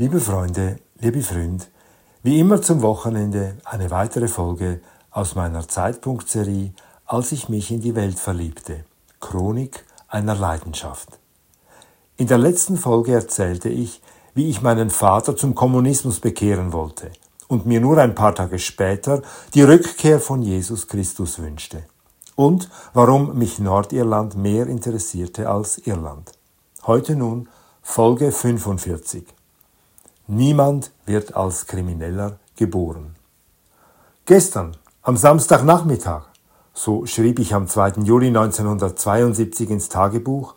Liebe Freunde, liebe Freund, wie immer zum Wochenende eine weitere Folge aus meiner Zeitpunktserie, als ich mich in die Welt verliebte. Chronik einer Leidenschaft. In der letzten Folge erzählte ich, wie ich meinen Vater zum Kommunismus bekehren wollte und mir nur ein paar Tage später die Rückkehr von Jesus Christus wünschte. Und warum mich Nordirland mehr interessierte als Irland. Heute nun Folge 45. Niemand wird als Krimineller geboren. Gestern, am Samstagnachmittag, so schrieb ich am 2. Juli 1972 ins Tagebuch,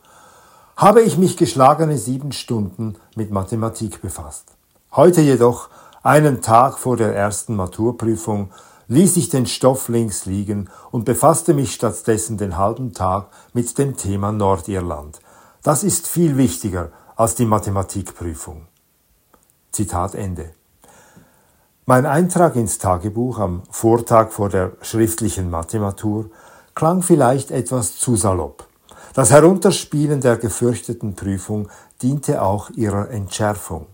habe ich mich geschlagene sieben Stunden mit Mathematik befasst. Heute jedoch, einen Tag vor der ersten Maturprüfung, ließ ich den Stoff links liegen und befasste mich stattdessen den halben Tag mit dem Thema Nordirland. Das ist viel wichtiger als die Mathematikprüfung. Zitat Ende. Mein Eintrag ins Tagebuch am Vortag vor der schriftlichen Mathematur klang vielleicht etwas zu salopp. Das Herunterspielen der gefürchteten Prüfung diente auch ihrer Entschärfung.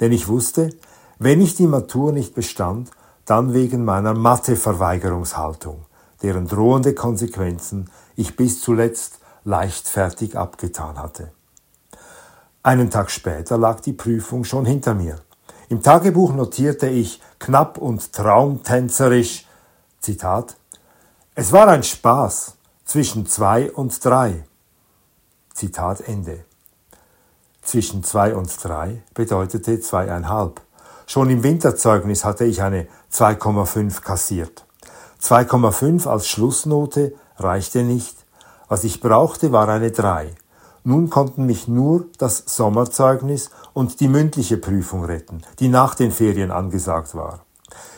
Denn ich wusste, wenn ich die Matur nicht bestand, dann wegen meiner Matheverweigerungshaltung, deren drohende Konsequenzen ich bis zuletzt leichtfertig abgetan hatte. Einen Tag später lag die Prüfung schon hinter mir. Im Tagebuch notierte ich knapp und traumtänzerisch, Zitat, es war ein Spaß zwischen zwei und drei. Zitat Ende. Zwischen zwei und drei bedeutete zweieinhalb. Schon im Winterzeugnis hatte ich eine 2,5 kassiert. 2,5 als Schlussnote reichte nicht. Was ich brauchte, war eine 3. Nun konnten mich nur das Sommerzeugnis und die mündliche Prüfung retten, die nach den Ferien angesagt war.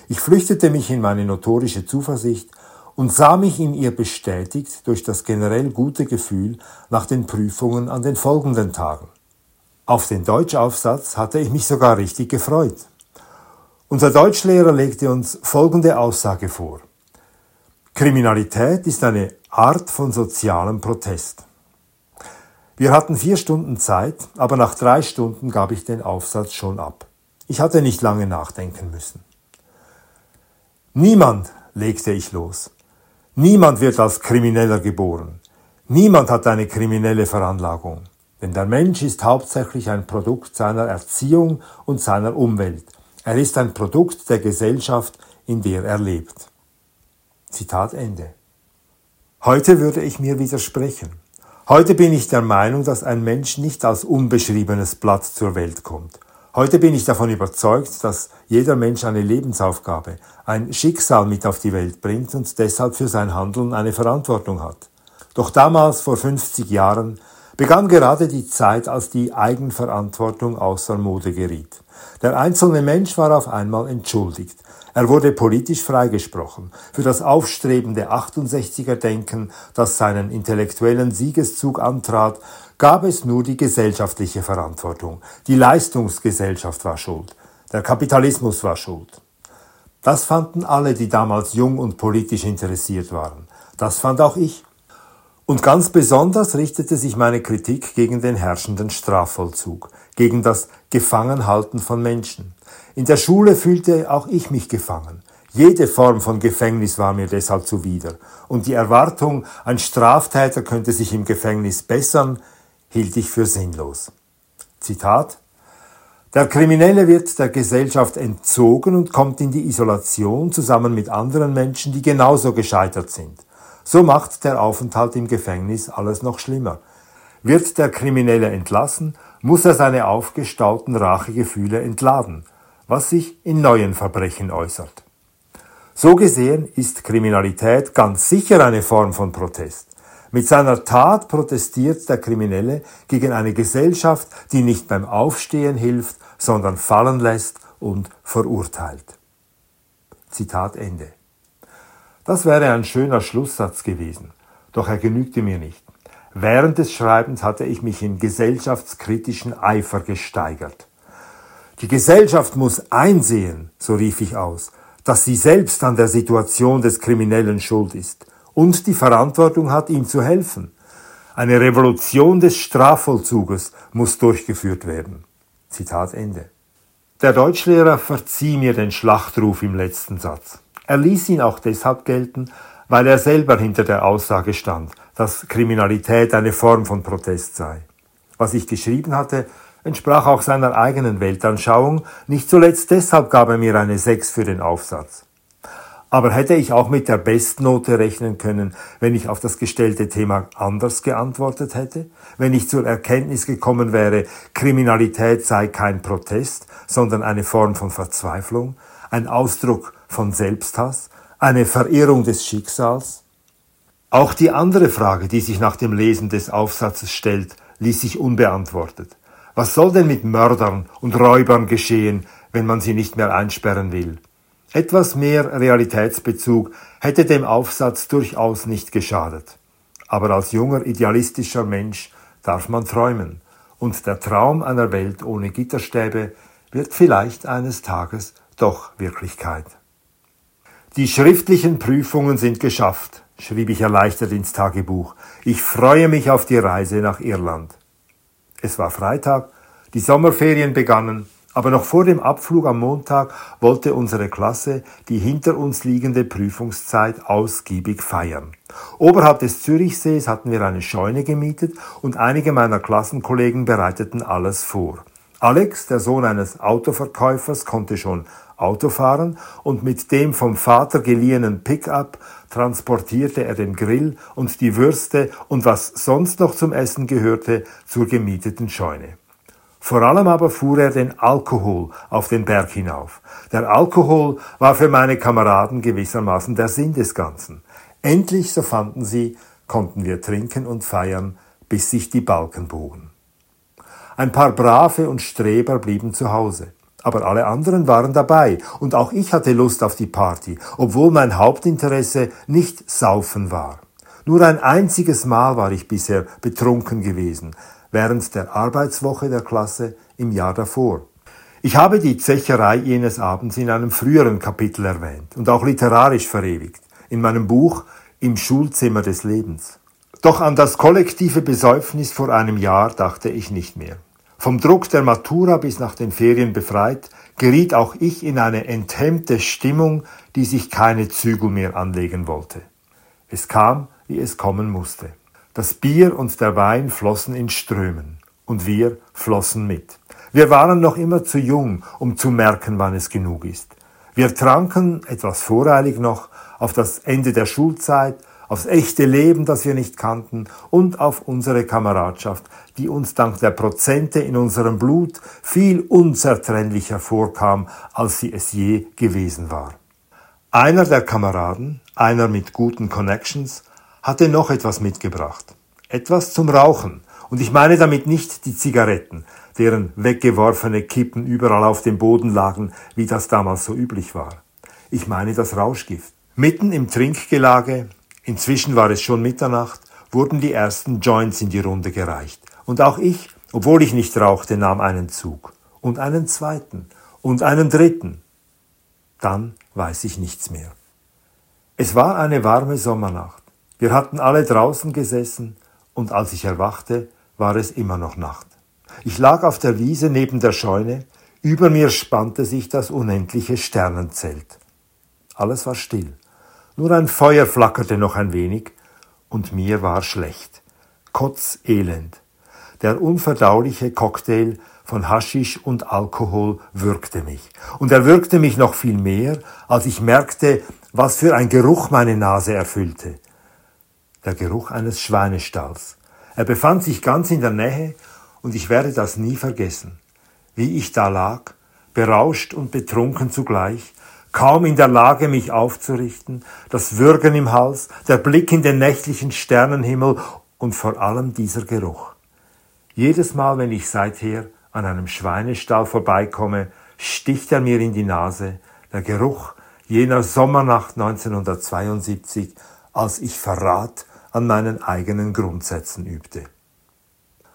Ich flüchtete mich in meine notorische Zuversicht und sah mich in ihr bestätigt durch das generell gute Gefühl nach den Prüfungen an den folgenden Tagen. Auf den Deutschaufsatz hatte ich mich sogar richtig gefreut. Unser Deutschlehrer legte uns folgende Aussage vor. Kriminalität ist eine Art von sozialem Protest. Wir hatten vier Stunden Zeit, aber nach drei Stunden gab ich den Aufsatz schon ab. Ich hatte nicht lange nachdenken müssen. Niemand, legte ich los, niemand wird als Krimineller geboren. Niemand hat eine kriminelle Veranlagung. Denn der Mensch ist hauptsächlich ein Produkt seiner Erziehung und seiner Umwelt. Er ist ein Produkt der Gesellschaft, in der er lebt. Zitat Ende. Heute würde ich mir widersprechen. Heute bin ich der Meinung, dass ein Mensch nicht als unbeschriebenes Blatt zur Welt kommt. Heute bin ich davon überzeugt, dass jeder Mensch eine Lebensaufgabe, ein Schicksal mit auf die Welt bringt und deshalb für sein Handeln eine Verantwortung hat. Doch damals, vor 50 Jahren, begann gerade die Zeit, als die Eigenverantwortung außer Mode geriet. Der einzelne Mensch war auf einmal entschuldigt. Er wurde politisch freigesprochen. Für das aufstrebende 68er-Denken, das seinen intellektuellen Siegeszug antrat, gab es nur die gesellschaftliche Verantwortung. Die Leistungsgesellschaft war schuld. Der Kapitalismus war schuld. Das fanden alle, die damals jung und politisch interessiert waren. Das fand auch ich. Und ganz besonders richtete sich meine Kritik gegen den herrschenden Strafvollzug, gegen das Gefangenhalten von Menschen. In der Schule fühlte auch ich mich gefangen. Jede Form von Gefängnis war mir deshalb zuwider, und die Erwartung, ein Straftäter könnte sich im Gefängnis bessern, hielt ich für sinnlos. Zitat Der Kriminelle wird der Gesellschaft entzogen und kommt in die Isolation zusammen mit anderen Menschen, die genauso gescheitert sind. So macht der Aufenthalt im Gefängnis alles noch schlimmer. Wird der Kriminelle entlassen, muss er seine aufgestauten Rachegefühle entladen, was sich in neuen Verbrechen äußert. So gesehen ist Kriminalität ganz sicher eine Form von Protest. Mit seiner Tat protestiert der Kriminelle gegen eine Gesellschaft, die nicht beim Aufstehen hilft, sondern fallen lässt und verurteilt. Zitat Ende. Das wäre ein schöner Schlusssatz gewesen, doch er genügte mir nicht. Während des Schreibens hatte ich mich in gesellschaftskritischen Eifer gesteigert. Die Gesellschaft muss einsehen, so rief ich aus, dass sie selbst an der Situation des Kriminellen schuld ist und die Verantwortung hat, ihm zu helfen. Eine Revolution des Strafvollzuges muss durchgeführt werden. Zitat Ende. Der Deutschlehrer verzieh mir den Schlachtruf im letzten Satz. Er ließ ihn auch deshalb gelten, weil er selber hinter der Aussage stand, dass Kriminalität eine Form von Protest sei. Was ich geschrieben hatte, entsprach auch seiner eigenen Weltanschauung, nicht zuletzt deshalb gab er mir eine Sechs für den Aufsatz. Aber hätte ich auch mit der Bestnote rechnen können, wenn ich auf das gestellte Thema anders geantwortet hätte? Wenn ich zur Erkenntnis gekommen wäre, Kriminalität sei kein Protest, sondern eine Form von Verzweiflung, ein Ausdruck von Selbsthass, eine Verirrung des Schicksals? Auch die andere Frage, die sich nach dem Lesen des Aufsatzes stellt, ließ sich unbeantwortet. Was soll denn mit Mördern und Räubern geschehen, wenn man sie nicht mehr einsperren will? Etwas mehr Realitätsbezug hätte dem Aufsatz durchaus nicht geschadet. Aber als junger idealistischer Mensch darf man träumen, und der Traum einer Welt ohne Gitterstäbe wird vielleicht eines Tages doch Wirklichkeit. Die schriftlichen Prüfungen sind geschafft, schrieb ich erleichtert ins Tagebuch. Ich freue mich auf die Reise nach Irland. Es war Freitag, die Sommerferien begannen, aber noch vor dem Abflug am Montag wollte unsere Klasse die hinter uns liegende Prüfungszeit ausgiebig feiern. Oberhalb des Zürichsees hatten wir eine Scheune gemietet und einige meiner Klassenkollegen bereiteten alles vor. Alex, der Sohn eines Autoverkäufers, konnte schon Auto fahren und mit dem vom Vater geliehenen Pickup transportierte er den Grill und die Würste und was sonst noch zum Essen gehörte zur gemieteten Scheune. Vor allem aber fuhr er den Alkohol auf den Berg hinauf. Der Alkohol war für meine Kameraden gewissermaßen der Sinn des Ganzen. Endlich, so fanden sie, konnten wir trinken und feiern, bis sich die Balken bogen. Ein paar Brave und Streber blieben zu Hause. Aber alle anderen waren dabei und auch ich hatte Lust auf die Party, obwohl mein Hauptinteresse nicht Saufen war. Nur ein einziges Mal war ich bisher betrunken gewesen, während der Arbeitswoche der Klasse im Jahr davor. Ich habe die Zecherei jenes Abends in einem früheren Kapitel erwähnt und auch literarisch verewigt, in meinem Buch Im Schulzimmer des Lebens. Doch an das kollektive Besäufnis vor einem Jahr dachte ich nicht mehr. Vom Druck der Matura bis nach den Ferien befreit, geriet auch ich in eine enthemmte Stimmung, die sich keine Zügel mehr anlegen wollte. Es kam, wie es kommen musste. Das Bier und der Wein flossen in Strömen, und wir flossen mit. Wir waren noch immer zu jung, um zu merken, wann es genug ist. Wir tranken, etwas voreilig noch, auf das Ende der Schulzeit, aufs echte Leben, das wir nicht kannten, und auf unsere Kameradschaft, die uns dank der Prozente in unserem Blut viel unzertrennlicher vorkam, als sie es je gewesen war. Einer der Kameraden, einer mit guten Connections, hatte noch etwas mitgebracht. Etwas zum Rauchen. Und ich meine damit nicht die Zigaretten, deren weggeworfene Kippen überall auf dem Boden lagen, wie das damals so üblich war. Ich meine das Rauschgift. Mitten im Trinkgelage Inzwischen war es schon Mitternacht, wurden die ersten Joints in die Runde gereicht. Und auch ich, obwohl ich nicht rauchte, nahm einen Zug. Und einen zweiten. Und einen dritten. Dann weiß ich nichts mehr. Es war eine warme Sommernacht. Wir hatten alle draußen gesessen, und als ich erwachte, war es immer noch Nacht. Ich lag auf der Wiese neben der Scheune, über mir spannte sich das unendliche Sternenzelt. Alles war still. Nur ein Feuer flackerte noch ein wenig, und mir war schlecht. Kotzelend. Der unverdauliche Cocktail von Haschisch und Alkohol würgte mich. Und er würgte mich noch viel mehr, als ich merkte, was für ein Geruch meine Nase erfüllte. Der Geruch eines Schweinestalls. Er befand sich ganz in der Nähe, und ich werde das nie vergessen. Wie ich da lag, berauscht und betrunken zugleich, kaum in der Lage, mich aufzurichten, das Würgen im Hals, der Blick in den nächtlichen Sternenhimmel und vor allem dieser Geruch. Jedes Mal, wenn ich seither an einem Schweinestall vorbeikomme, sticht er mir in die Nase, der Geruch jener Sommernacht 1972, als ich Verrat an meinen eigenen Grundsätzen übte.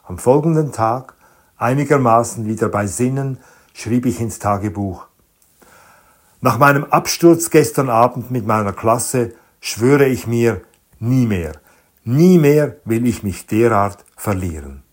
Am folgenden Tag, einigermaßen wieder bei Sinnen, schrieb ich ins Tagebuch, nach meinem Absturz gestern Abend mit meiner Klasse schwöre ich mir, nie mehr, nie mehr will ich mich derart verlieren.